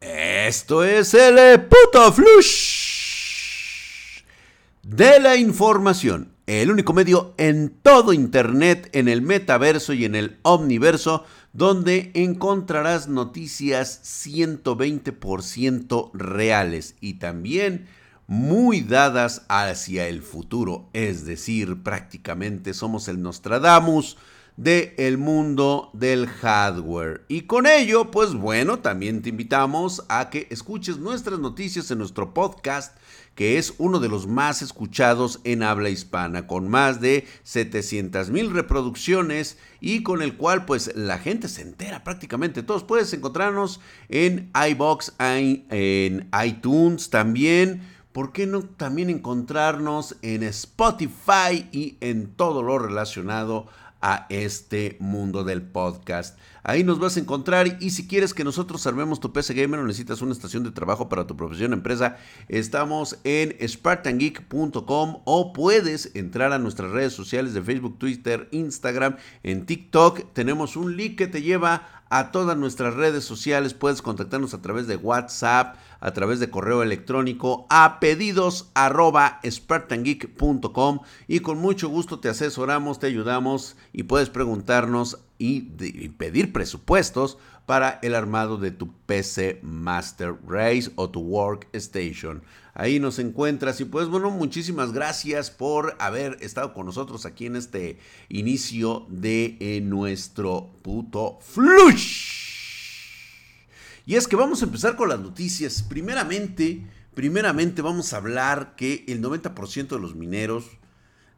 Esto es el puto flush de la información. El único medio en todo Internet, en el metaverso y en el omniverso, donde encontrarás noticias 120% reales y también muy dadas hacia el futuro. Es decir, prácticamente somos el Nostradamus del el mundo del hardware. Y con ello, pues bueno, también te invitamos a que escuches nuestras noticias en nuestro podcast, que es uno de los más escuchados en habla hispana, con más de 700 mil reproducciones y con el cual pues la gente se entera prácticamente. Todos puedes encontrarnos en iBox, en iTunes también. ¿Por qué no también encontrarnos en Spotify y en todo lo relacionado este mundo del podcast. Ahí nos vas a encontrar y si quieres que nosotros armemos tu PC Gamer o necesitas una estación de trabajo para tu profesión o empresa, estamos en spartangeek.com o puedes entrar a nuestras redes sociales de Facebook, Twitter, Instagram, en TikTok. Tenemos un link que te lleva a todas nuestras redes sociales. Puedes contactarnos a través de WhatsApp, a través de correo electrónico a pedidos y con mucho gusto te asesoramos, te ayudamos y puedes preguntarnos y, y pedir presupuestos para el armado de tu PC Master Race o tu Workstation. Ahí nos encuentras y pues bueno, muchísimas gracias por haber estado con nosotros aquí en este inicio de eh, nuestro puto flush. Y es que vamos a empezar con las noticias. Primeramente, primeramente vamos a hablar que el 90% de los mineros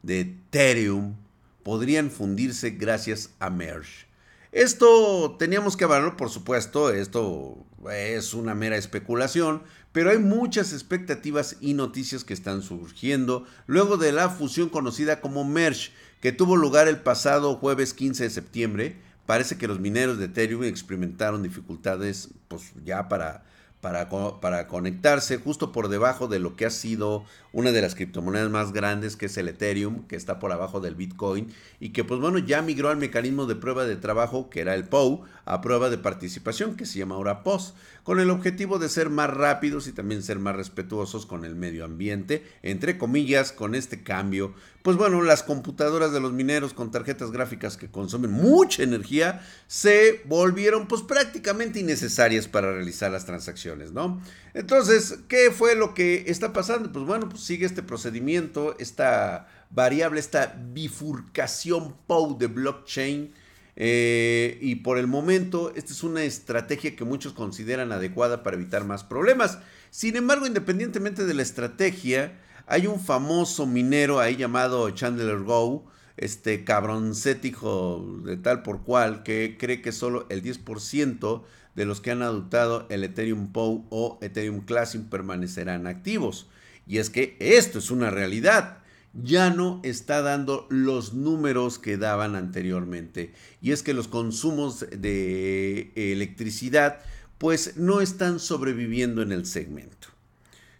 de Ethereum podrían fundirse gracias a Merge. Esto teníamos que hablarlo, por supuesto, esto es una mera especulación, pero hay muchas expectativas y noticias que están surgiendo luego de la fusión conocida como Merge, que tuvo lugar el pasado jueves 15 de septiembre. Parece que los mineros de Ethereum experimentaron dificultades pues ya para para, para, conectarse justo por debajo de lo que ha sido una de las criptomonedas más grandes, que es el Ethereum, que está por abajo del Bitcoin, y que pues bueno, ya migró al mecanismo de prueba de trabajo, que era el POW, a prueba de participación, que se llama ahora POS, con el objetivo de ser más rápidos y también ser más respetuosos con el medio ambiente, entre comillas, con este cambio. Pues bueno, las computadoras de los mineros con tarjetas gráficas que consumen mucha energía se volvieron pues prácticamente innecesarias para realizar las transacciones, ¿no? Entonces, ¿qué fue lo que está pasando? Pues bueno, pues sigue este procedimiento, esta variable, esta bifurcación POW de blockchain. Eh, y por el momento, esta es una estrategia que muchos consideran adecuada para evitar más problemas. Sin embargo, independientemente de la estrategia, hay un famoso minero ahí llamado Chandler Go, este cabroncético de tal por cual, que cree que solo el 10% de los que han adoptado el Ethereum POW o Ethereum Classic permanecerán activos. Y es que esto es una realidad. Ya no está dando los números que daban anteriormente. Y es que los consumos de electricidad pues no están sobreviviendo en el segmento.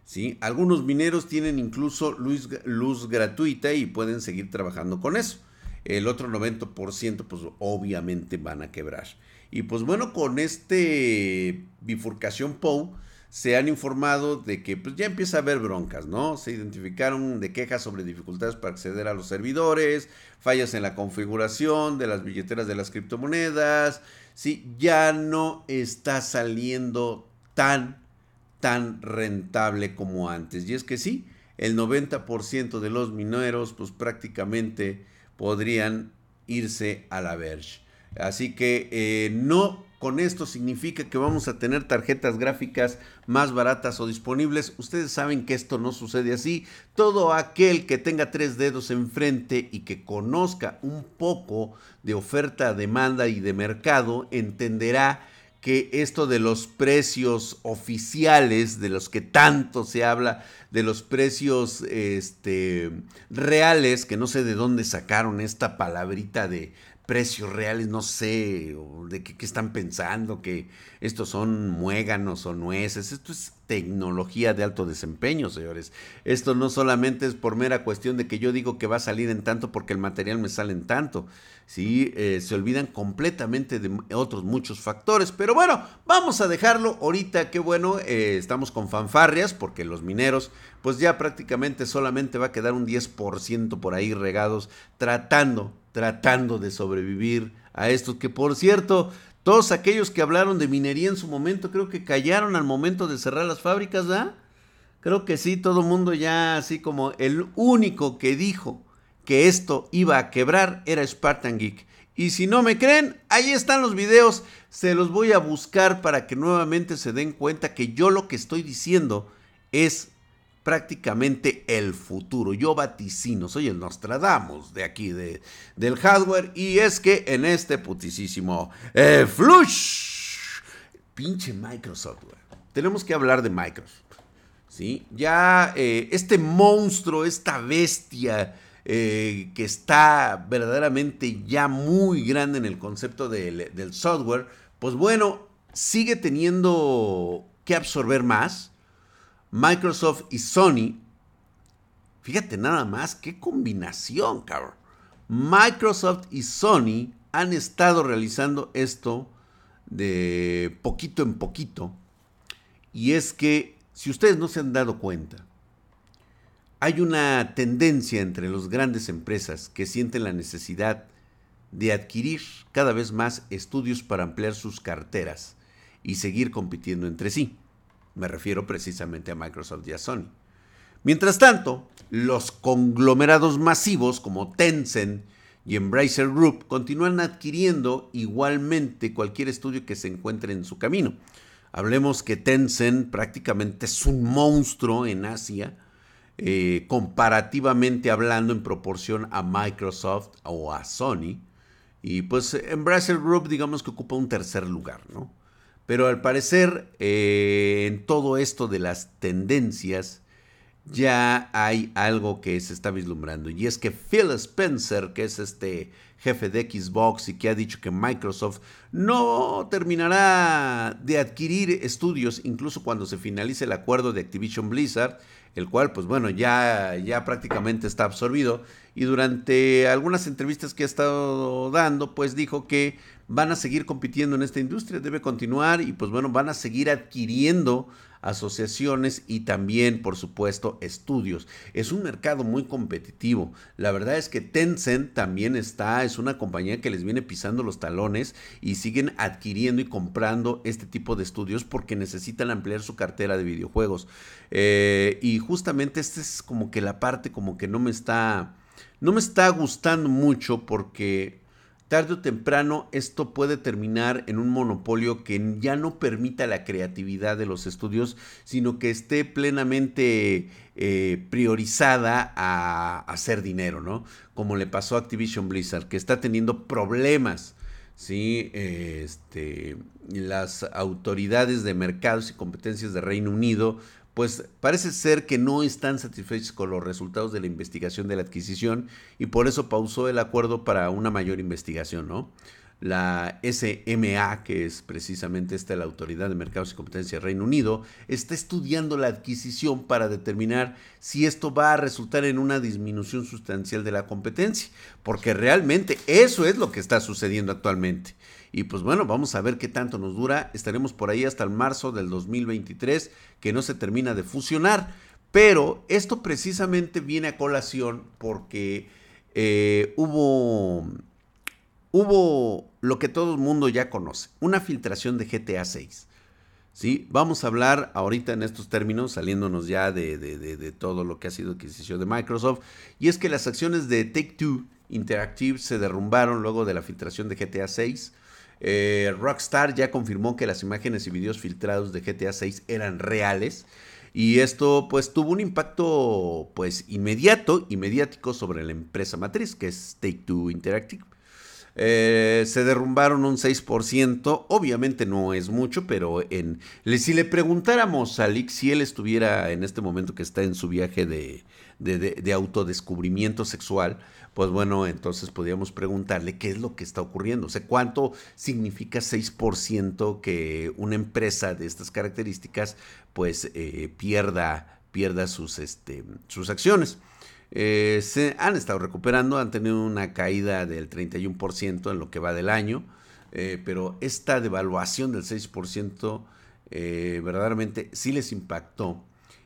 ¿sí? Algunos mineros tienen incluso luz, luz gratuita y pueden seguir trabajando con eso. El otro 90% pues obviamente van a quebrar. Y pues bueno, con este bifurcación POW se han informado de que pues ya empieza a haber broncas, ¿no? Se identificaron de quejas sobre dificultades para acceder a los servidores, fallas en la configuración de las billeteras de las criptomonedas, sí, ya no está saliendo tan, tan rentable como antes. Y es que sí, el 90% de los mineros pues prácticamente podrían irse a la verge. Así que eh, no con esto significa que vamos a tener tarjetas gráficas más baratas o disponibles. Ustedes saben que esto no sucede así. Todo aquel que tenga tres dedos enfrente y que conozca un poco de oferta, demanda y de mercado entenderá que esto de los precios oficiales, de los que tanto se habla, de los precios este, reales, que no sé de dónde sacaron esta palabrita de precios reales, no sé, de qué, están pensando, que estos son muéganos o nueces, esto es tecnología de alto desempeño, señores. Esto no solamente es por mera cuestión de que yo digo que va a salir en tanto porque el material me sale en tanto, ¿sí? Eh, se olvidan completamente de otros muchos factores, pero bueno, vamos a dejarlo ahorita, qué bueno, eh, estamos con fanfarrias porque los mineros, pues ya prácticamente solamente va a quedar un 10% por ahí regados tratando tratando de sobrevivir a esto, que por cierto, todos aquellos que hablaron de minería en su momento, creo que callaron al momento de cerrar las fábricas, ¿verdad? Creo que sí, todo el mundo ya así como el único que dijo que esto iba a quebrar era Spartan Geek. Y si no me creen, ahí están los videos, se los voy a buscar para que nuevamente se den cuenta que yo lo que estoy diciendo es prácticamente el futuro. Yo vaticino, soy el Nostradamus de aquí, de, del hardware. Y es que en este putisísimo eh, flush, pinche Microsoft, tenemos que hablar de Microsoft. ¿sí? Ya eh, este monstruo, esta bestia eh, que está verdaderamente ya muy grande en el concepto del, del software, pues bueno, sigue teniendo que absorber más Microsoft y Sony. Fíjate nada más, qué combinación, cabrón. Microsoft y Sony han estado realizando esto de poquito en poquito. Y es que, si ustedes no se han dado cuenta, hay una tendencia entre las grandes empresas que sienten la necesidad de adquirir cada vez más estudios para ampliar sus carteras y seguir compitiendo entre sí. Me refiero precisamente a Microsoft y a Sony. Mientras tanto, los conglomerados masivos como Tencent y Embracer Group continúan adquiriendo igualmente cualquier estudio que se encuentre en su camino. Hablemos que Tencent prácticamente es un monstruo en Asia, eh, comparativamente hablando en proporción a Microsoft o a Sony. Y pues Embracer Group digamos que ocupa un tercer lugar, ¿no? Pero al parecer, eh, en todo esto de las tendencias, ya hay algo que se está vislumbrando. Y es que Phil Spencer, que es este jefe de Xbox y que ha dicho que Microsoft no terminará de adquirir estudios incluso cuando se finalice el acuerdo de Activision Blizzard, el cual pues bueno ya, ya prácticamente está absorbido y durante algunas entrevistas que ha estado dando pues dijo que van a seguir compitiendo en esta industria, debe continuar y pues bueno, van a seguir adquiriendo asociaciones y también, por supuesto, estudios. Es un mercado muy competitivo. La verdad es que Tencent también está, es una compañía que les viene pisando los talones y siguen adquiriendo y comprando este tipo de estudios porque necesitan ampliar su cartera de videojuegos. Eh, y justamente esta es como que la parte como que no me está, no me está gustando mucho porque tarde o temprano esto puede terminar en un monopolio que ya no permita la creatividad de los estudios, sino que esté plenamente eh, priorizada a, hacer dinero, ¿no? Como le pasó a Activision Blizzard, que está teniendo problemas. ¿Sí? Este, las autoridades de mercados y competencias de Reino Unido pues parece ser que no están satisfechos con los resultados de la investigación de la adquisición y por eso pausó el acuerdo para una mayor investigación, ¿no? La SMA, que es precisamente esta la Autoridad de Mercados y Competencia del Reino Unido, está estudiando la adquisición para determinar si esto va a resultar en una disminución sustancial de la competencia, porque realmente eso es lo que está sucediendo actualmente. Y pues bueno, vamos a ver qué tanto nos dura. Estaremos por ahí hasta el marzo del 2023, que no se termina de fusionar. Pero esto precisamente viene a colación porque eh, hubo, hubo lo que todo el mundo ya conoce, una filtración de GTA 6. ¿sí? Vamos a hablar ahorita en estos términos, saliéndonos ya de, todo lo que ha sido adquisición de Microsoft. Y es que las acciones de Take Two Interactive se derrumbaron luego de la filtración de GTA 6. Eh, Rockstar ya confirmó que las imágenes y videos filtrados de GTA 6 eran reales. Y esto pues tuvo un impacto pues inmediato y mediático sobre la empresa matriz que es Take Two Interactive. Eh, se derrumbaron un 6%. Obviamente no es mucho, pero en, si le preguntáramos a Lick si él estuviera en este momento que está en su viaje de, de, autodescubrimiento sexual, pues bueno, entonces podríamos preguntarle qué es lo que está ocurriendo. O sea, cuánto significa 6% que una empresa de estas características pues eh, pierda, pierda sus, este, sus acciones. Eh, se han estado recuperando, han tenido una caída del 31% en lo que va del año, eh, pero esta devaluación del 6% verdaderamente sí les impactó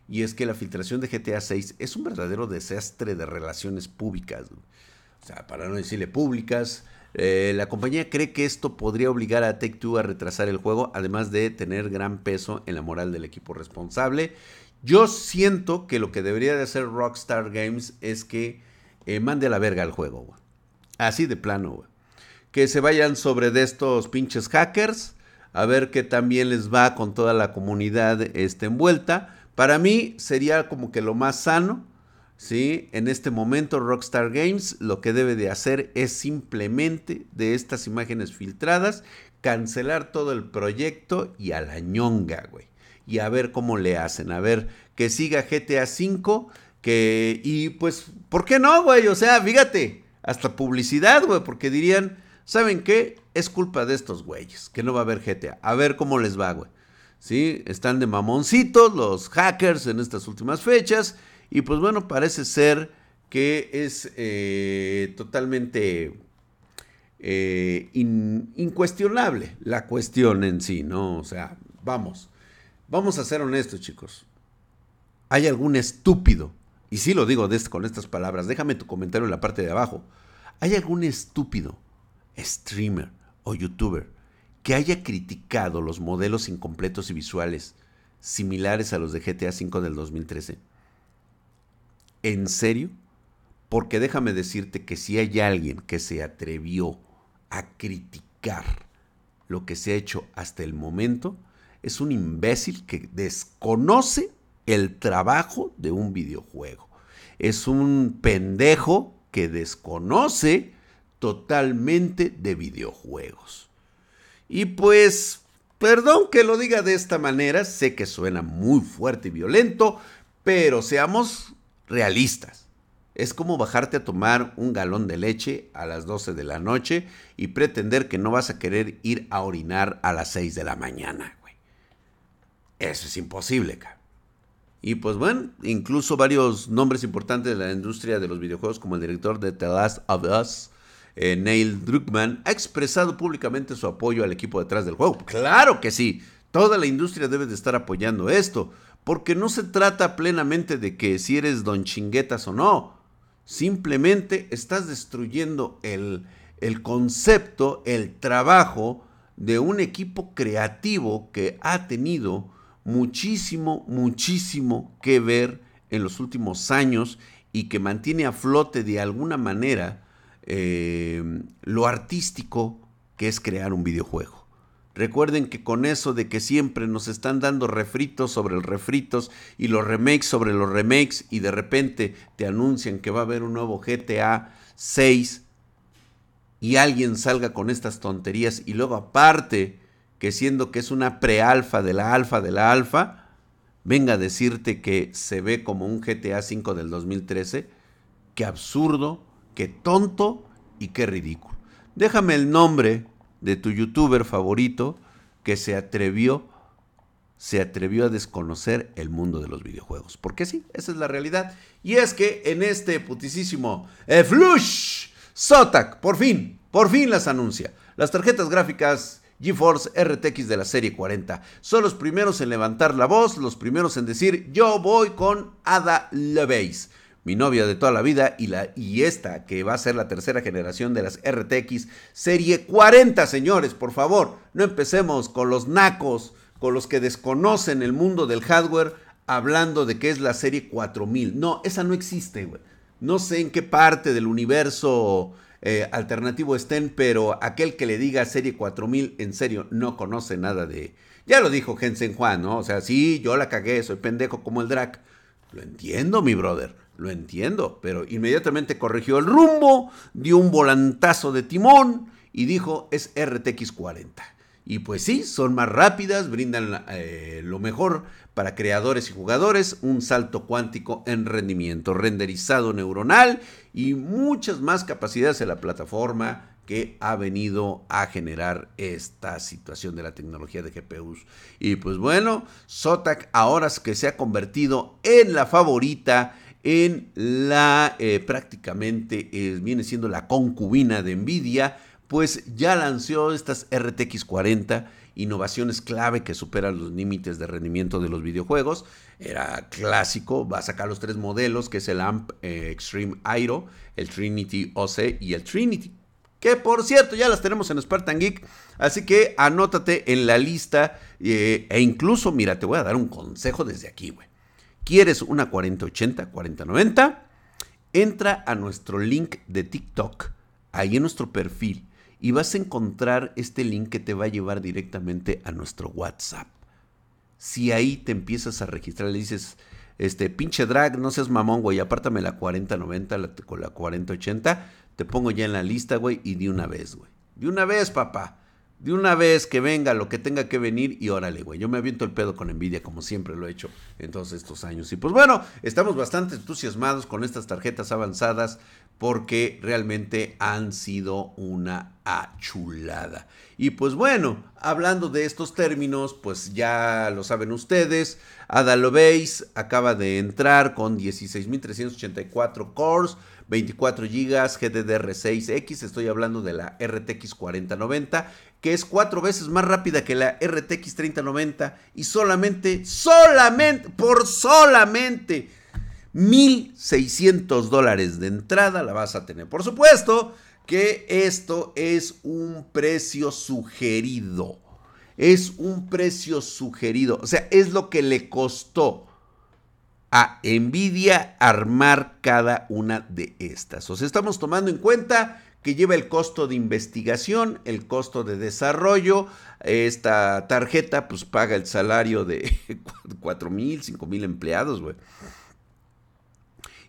y es que la filtración de GTA 6 es un verdadero desastre de relaciones públicas. O sea, para no decirle públicas, eh, la compañía cree que esto podría obligar a Take Two a retrasar el juego, además de tener gran peso en la moral del equipo responsable. Yo siento que lo que debería de hacer Rockstar Games es que eh, mande a la verga el juego, Así de plano, Que se vayan sobre de estos pinches hackers, a ver qué también les va con toda la comunidad este, envuelta para mí sería como que lo más sano, ¿sí? En este momento Rockstar Games lo que debe de hacer es simplemente de estas imágenes filtradas cancelar todo el proyecto y a la ñonga, güey. Y a ver cómo le hacen, a ver que siga GTA V, que y pues ¿por qué no, güey? O sea, fíjate, hasta publicidad, güey, porque dirían, ¿saben qué? Es culpa de estos güeyes, que no va a haber GTA. A ver cómo les va, güey. ¿sí? Están de mamoncitos los hackers en estas últimas fechas y pues bueno, parece ser que es eh, totalmente eh, incuestionable la cuestión en sí, ¿no? O sea, vamos, vamos a ser honestos chicos. ¿Hay algún estúpido? Y sí lo digo con estas palabras, déjame tu comentario en la parte de abajo. ¿Hay algún estúpido streamer o youtuber que haya criticado los modelos incompletos y visuales similares a los de GTA V del 2013? ¿En serio? Porque déjame decirte que si hay alguien que se atrevió a criticar lo que se ha hecho hasta el momento, es un imbécil que desconoce el trabajo de un videojuego. Es un pendejo que desconoce totalmente de videojuegos. Y pues, perdón que lo diga de esta manera, sé que suena muy fuerte y violento, pero seamos realistas. Es como bajarte a tomar un galón de leche a las 12 de la noche y pretender que no vas a querer ir a orinar a las 6 de la mañana. Eso es imposible, cara. Y pues bueno, incluso varios nombres importantes de la industria de los videojuegos, como el director de The Last of Us, eh, Neil Druckmann, ha expresado públicamente su apoyo al equipo detrás del juego. Claro que sí, toda la industria debe de estar apoyando esto, porque no se trata plenamente de que si eres don chinguetas o no, simplemente estás destruyendo el, el concepto, el trabajo de un equipo creativo que ha tenido muchísimo, muchísimo que ver en los últimos años y que mantiene a flote de alguna manera eh, lo artístico que es crear un videojuego. Recuerden que con eso de que siempre nos están dando refritos sobre los refritos y los remakes sobre los remakes y de repente te anuncian que va a haber un nuevo GTA 6 y alguien salga con estas tonterías y luego aparte que siendo que es una prealfa de la alfa de la alfa, venga a decirte que se ve como un GTA 5 del 2013, qué absurdo, qué tonto y qué ridículo. Déjame el nombre de tu youtuber favorito que se atrevió se atrevió a desconocer el mundo de los videojuegos. Porque sí, esa es la realidad. Y es que en este putisísimo eh, Flush Zotac, por fin, por fin las anuncia. Las tarjetas gráficas GeForce RTX de la serie 40 son los primeros en levantar la voz, los primeros en decir yo voy con Ada Lovelace mi novia de toda la vida, y, la, y esta, que va a ser la tercera generación de las RTX, serie 40, señores, por favor, no empecemos con los nacos, con los que desconocen el mundo del hardware, hablando de que es la serie 4000. No, esa no existe, güey. No sé en qué parte del universo eh, alternativo estén, pero aquel que le diga serie 4000, en serio, no conoce nada de... Ya lo dijo Jensen Juan, ¿no? O sea, sí, yo la cagué, soy pendejo como el Drac. Lo entiendo, mi brother. Lo entiendo, pero inmediatamente corrigió el rumbo, dio un volantazo de timón y dijo es RTX 40. Y pues sí, son más rápidas, brindan eh, lo mejor para creadores y jugadores, un salto cuántico en rendimiento, renderizado neuronal y muchas más capacidades en la plataforma que ha venido a generar esta situación de la tecnología de GPUs. Y pues bueno, Zotac ahora que se ha convertido en la favorita, en la eh, prácticamente eh, viene siendo la concubina de Nvidia, pues ya lanzó estas RTX 40 innovaciones clave que superan los límites de rendimiento de los videojuegos. Era clásico, va a sacar los tres modelos, que es el AMP eh, Extreme Aero, el Trinity OC y el Trinity. Que por cierto, ya las tenemos en Spartan Geek. Así que anótate en la lista. Eh, e incluso, mira, te voy a dar un consejo desde aquí. ¿Quieres una 4080, 4090? Entra a nuestro link de TikTok, ahí en nuestro perfil y vas a encontrar este link que te va a llevar directamente a nuestro WhatsApp. Si ahí te empiezas a registrar, le dices, este pinche drag, no seas mamón, güey, apártame la 4090 la, con la 4080, te pongo ya en la lista, güey, y de una vez, güey. De una vez, papá. De una vez que venga lo que tenga que venir y órale, güey. Yo me aviento el pedo con envidia como siempre lo he hecho en todos estos años. Y pues bueno, estamos bastante entusiasmados con estas tarjetas avanzadas porque realmente han sido una achulada. Y pues bueno, hablando de estos términos, pues ya lo saben ustedes, Ada Lovelace acaba de entrar con 16.384 cores, 24 GB GDDR6X, estoy hablando de la RTX 4090, que es cuatro veces más rápida que la RTX 3090 y solamente, solamente, por solamente 1.600 dólares de entrada la vas a tener. Por supuesto que esto es un precio sugerido. Es un precio sugerido. O sea, es lo que le costó a Nvidia armar cada una de estas. O sea, estamos tomando en cuenta que lleva el costo de investigación, el costo de desarrollo. Esta tarjeta pues paga el salario de 4 mil, 5 mil empleados, güey.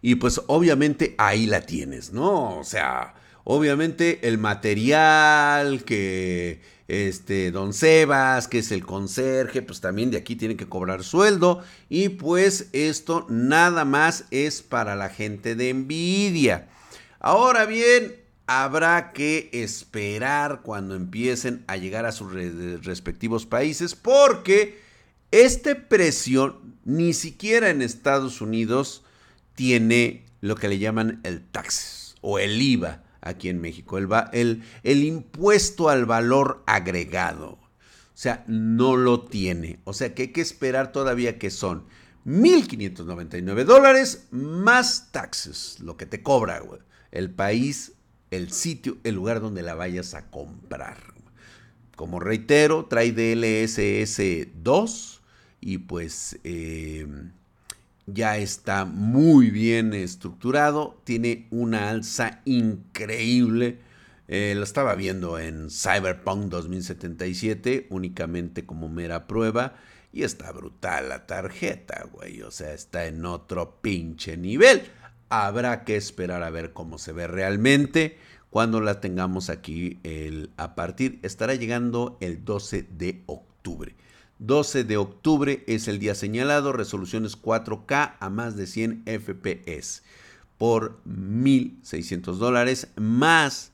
Y pues obviamente ahí la tienes, ¿no? O sea, obviamente el material que este don Sebas, que es el conserje, pues también de aquí tiene que cobrar sueldo y pues esto nada más es para la gente de Nvidia. Ahora bien, habrá que esperar cuando empiecen a llegar a sus respectivos países porque este precio ni siquiera en Estados Unidos tiene lo que le llaman el taxes o el IVA aquí en México, el, el, el impuesto al valor agregado. O sea, no lo tiene. O sea que hay que esperar todavía que son 1.599 dólares más taxes, lo que te cobra el país, el sitio, el lugar donde la vayas a comprar. Como reitero, trae DLSS 2 y pues... Eh, ya está muy bien estructurado, tiene una alza increíble. Eh, lo estaba viendo en Cyberpunk 2077 únicamente como mera prueba y está brutal la tarjeta, güey. O sea, está en otro pinche nivel. Habrá que esperar a ver cómo se ve realmente cuando la tengamos aquí a partir. Estará llegando el 12 de octubre. 12 de octubre es el día señalado, resoluciones 4K a más de 100 FPS por 1.600 dólares más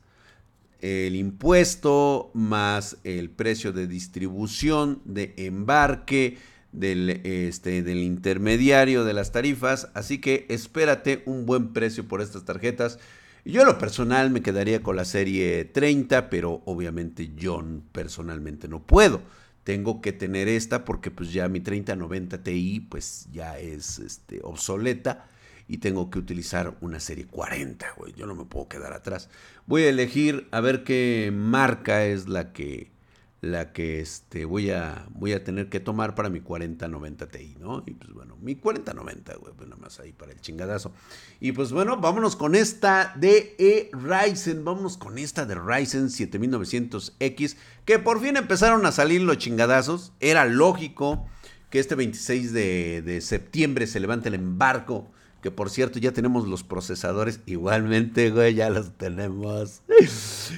el impuesto, más el precio de distribución, de embarque, del, este, del intermediario de las tarifas. Así que espérate un buen precio por estas tarjetas. Yo lo personal me quedaría con la serie 30, pero obviamente yo personalmente no puedo tengo que tener esta porque pues ya mi 3090 Ti pues ya es este, obsoleta y tengo que utilizar una serie 40, güey. Yo no me puedo quedar atrás. Voy a elegir a ver qué marca es la que la que este, voy, a, voy a tener que tomar para mi 4090 Ti, ¿no? Y pues bueno, mi 4090, güey, pues nada más ahí para el chingadazo. Y pues bueno, vámonos con esta de e Ryzen, vámonos con esta de Ryzen 7900X, que por fin empezaron a salir los chingadazos. Era lógico que este 26 de, de septiembre se levante el embarco que por cierto ya tenemos los procesadores igualmente, güey, ya los tenemos.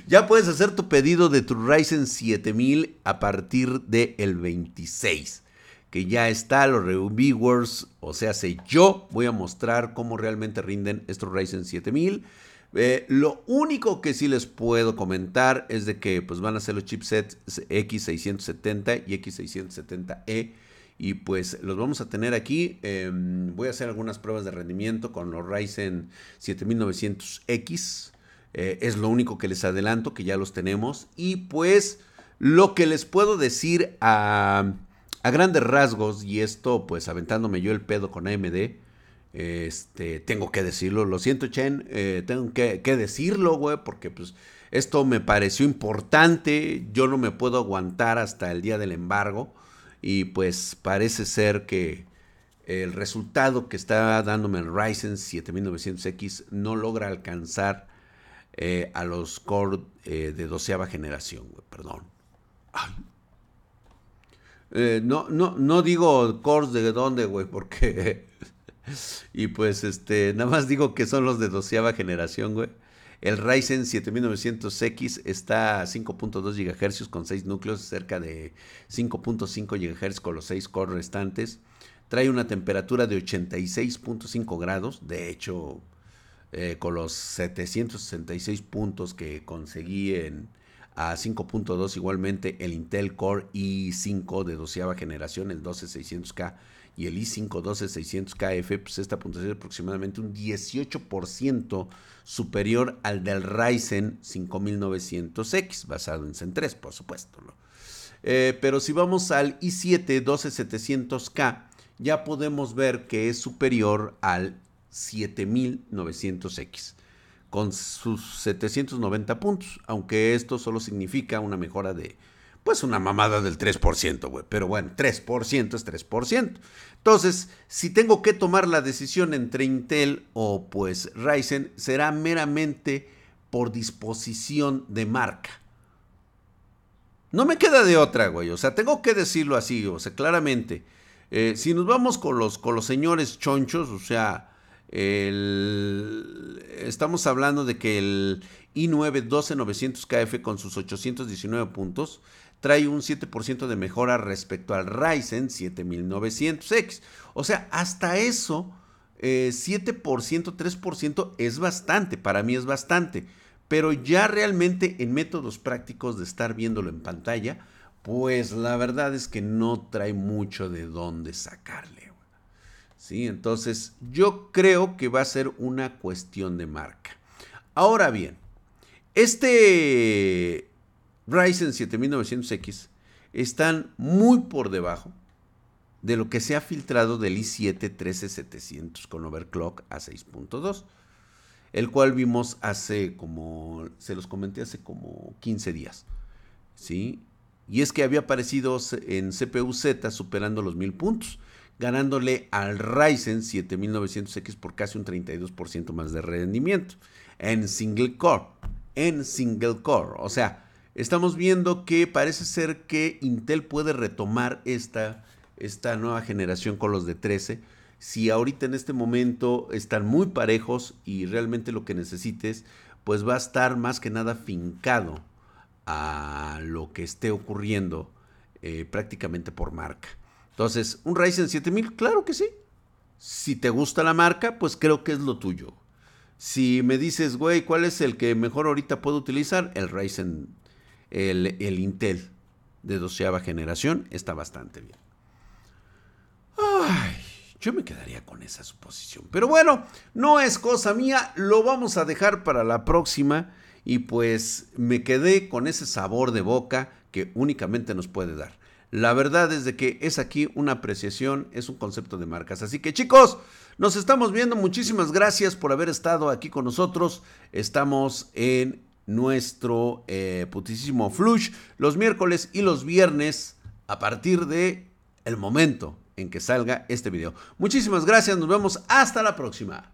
ya puedes hacer tu pedido de tu Ryzen 7000 a partir del el 26, que ya está los reviewers, o sea, sé yo voy a mostrar cómo realmente rinden estos Ryzen 7000. Eh, lo único que sí les puedo comentar es de que pues van a ser los chipsets X670 y X670E y pues los vamos a tener aquí. Em, voy a hacer algunas pruebas de rendimiento con los Ryzen 7900X. Eh, es lo único que les adelanto, que ya los tenemos. Y pues lo que les puedo decir a, grandes rasgos, y esto pues aventándome yo el pedo con AMD, este, tengo que decirlo, lo siento Chen, eh, tengo que decirlo, güey, porque pues esto me pareció importante, yo no me puedo aguantar hasta el día del embargo y pues parece ser que el resultado que está dándome el Ryzen 7900X no logra alcanzar eh, a los core eh, de doceava generación, perdón. Eh, no, no, no digo cores de dónde, güey, porque... y pues este, nada más digo que son los de doceava generación, güey. El Ryzen 7900X está a 5.2 GHz con 6 núcleos, cerca de 5.5 GHz con los 6 cores restantes. Trae una temperatura de 86.5 grados, de hecho, eh, con los 766 puntos que conseguí en, a 5.2 igualmente el Intel Core i5 de doceava generación, el 12600K y el i5 12600KF, pues esta puntuación es aproximadamente un 18% superior al del Ryzen 5900X, basado en Zen 3, por supuesto. Eh, pero si vamos al i7 12700K, ya podemos ver que es superior al 7900X, con sus 790 puntos, aunque esto solo significa una mejora de pues una mamada del 3%, güey. Pero bueno, 3% es 3%. Entonces, si tengo que tomar la decisión entre Intel o pues Ryzen, será meramente por disposición de marca. No me queda de otra, güey. O sea, tengo que decirlo así, o sea, claramente. Eh, si nos vamos con los, con los señores chonchos, o sea, estamos hablando de que el i9 12900KF con sus 819 puntos trae un 7% de mejora respecto al Ryzen 7900X. O sea, hasta eso, 7%, eh, 3% es bastante, para mí es bastante. Pero ya realmente en métodos prácticos de estar viéndolo en pantalla, pues la verdad es que no trae mucho de dónde sacarle. ¿Sí? Entonces yo creo que va a ser una cuestión de marca. Ahora bien, este Ryzen 7900X están muy por debajo de lo que se ha filtrado del i7 13700 con overclock a 6.2, el cual vimos hace como, se los comenté hace como 15 días, ¿sí? Y es que había aparecido en CPU Z superando los 1000 puntos, ganándole al Ryzen 7900X por casi un 32% más de rendimiento en single core, en single core, o sea, estamos viendo que parece ser que Intel puede retomar esta, esta nueva generación con los de 13. Si ahorita en este momento están muy parejos y realmente lo que necesites, pues va a estar más que nada fincado a lo que esté ocurriendo eh, prácticamente por marca. Entonces, un Ryzen 7000, claro que sí. Si te gusta la marca, pues creo que es lo tuyo. Si me dices, güey, ¿cuál es el que mejor ahorita puedo utilizar? El Ryzen el, Intel de doceava generación está bastante bien. Ay, yo me quedaría con esa suposición. Pero bueno, no es cosa mía, lo vamos a dejar para la próxima. Y pues me quedé con ese sabor de boca que únicamente nos puede dar. La verdad es de que es aquí una apreciación, es un concepto de marcas. Así que chicos, nos estamos viendo. Muchísimas gracias por haber estado aquí con nosotros. Estamos en nuestro eh, putísimo flush los miércoles y los viernes a partir de el momento en que salga este video. Muchísimas gracias, nos vemos hasta la próxima.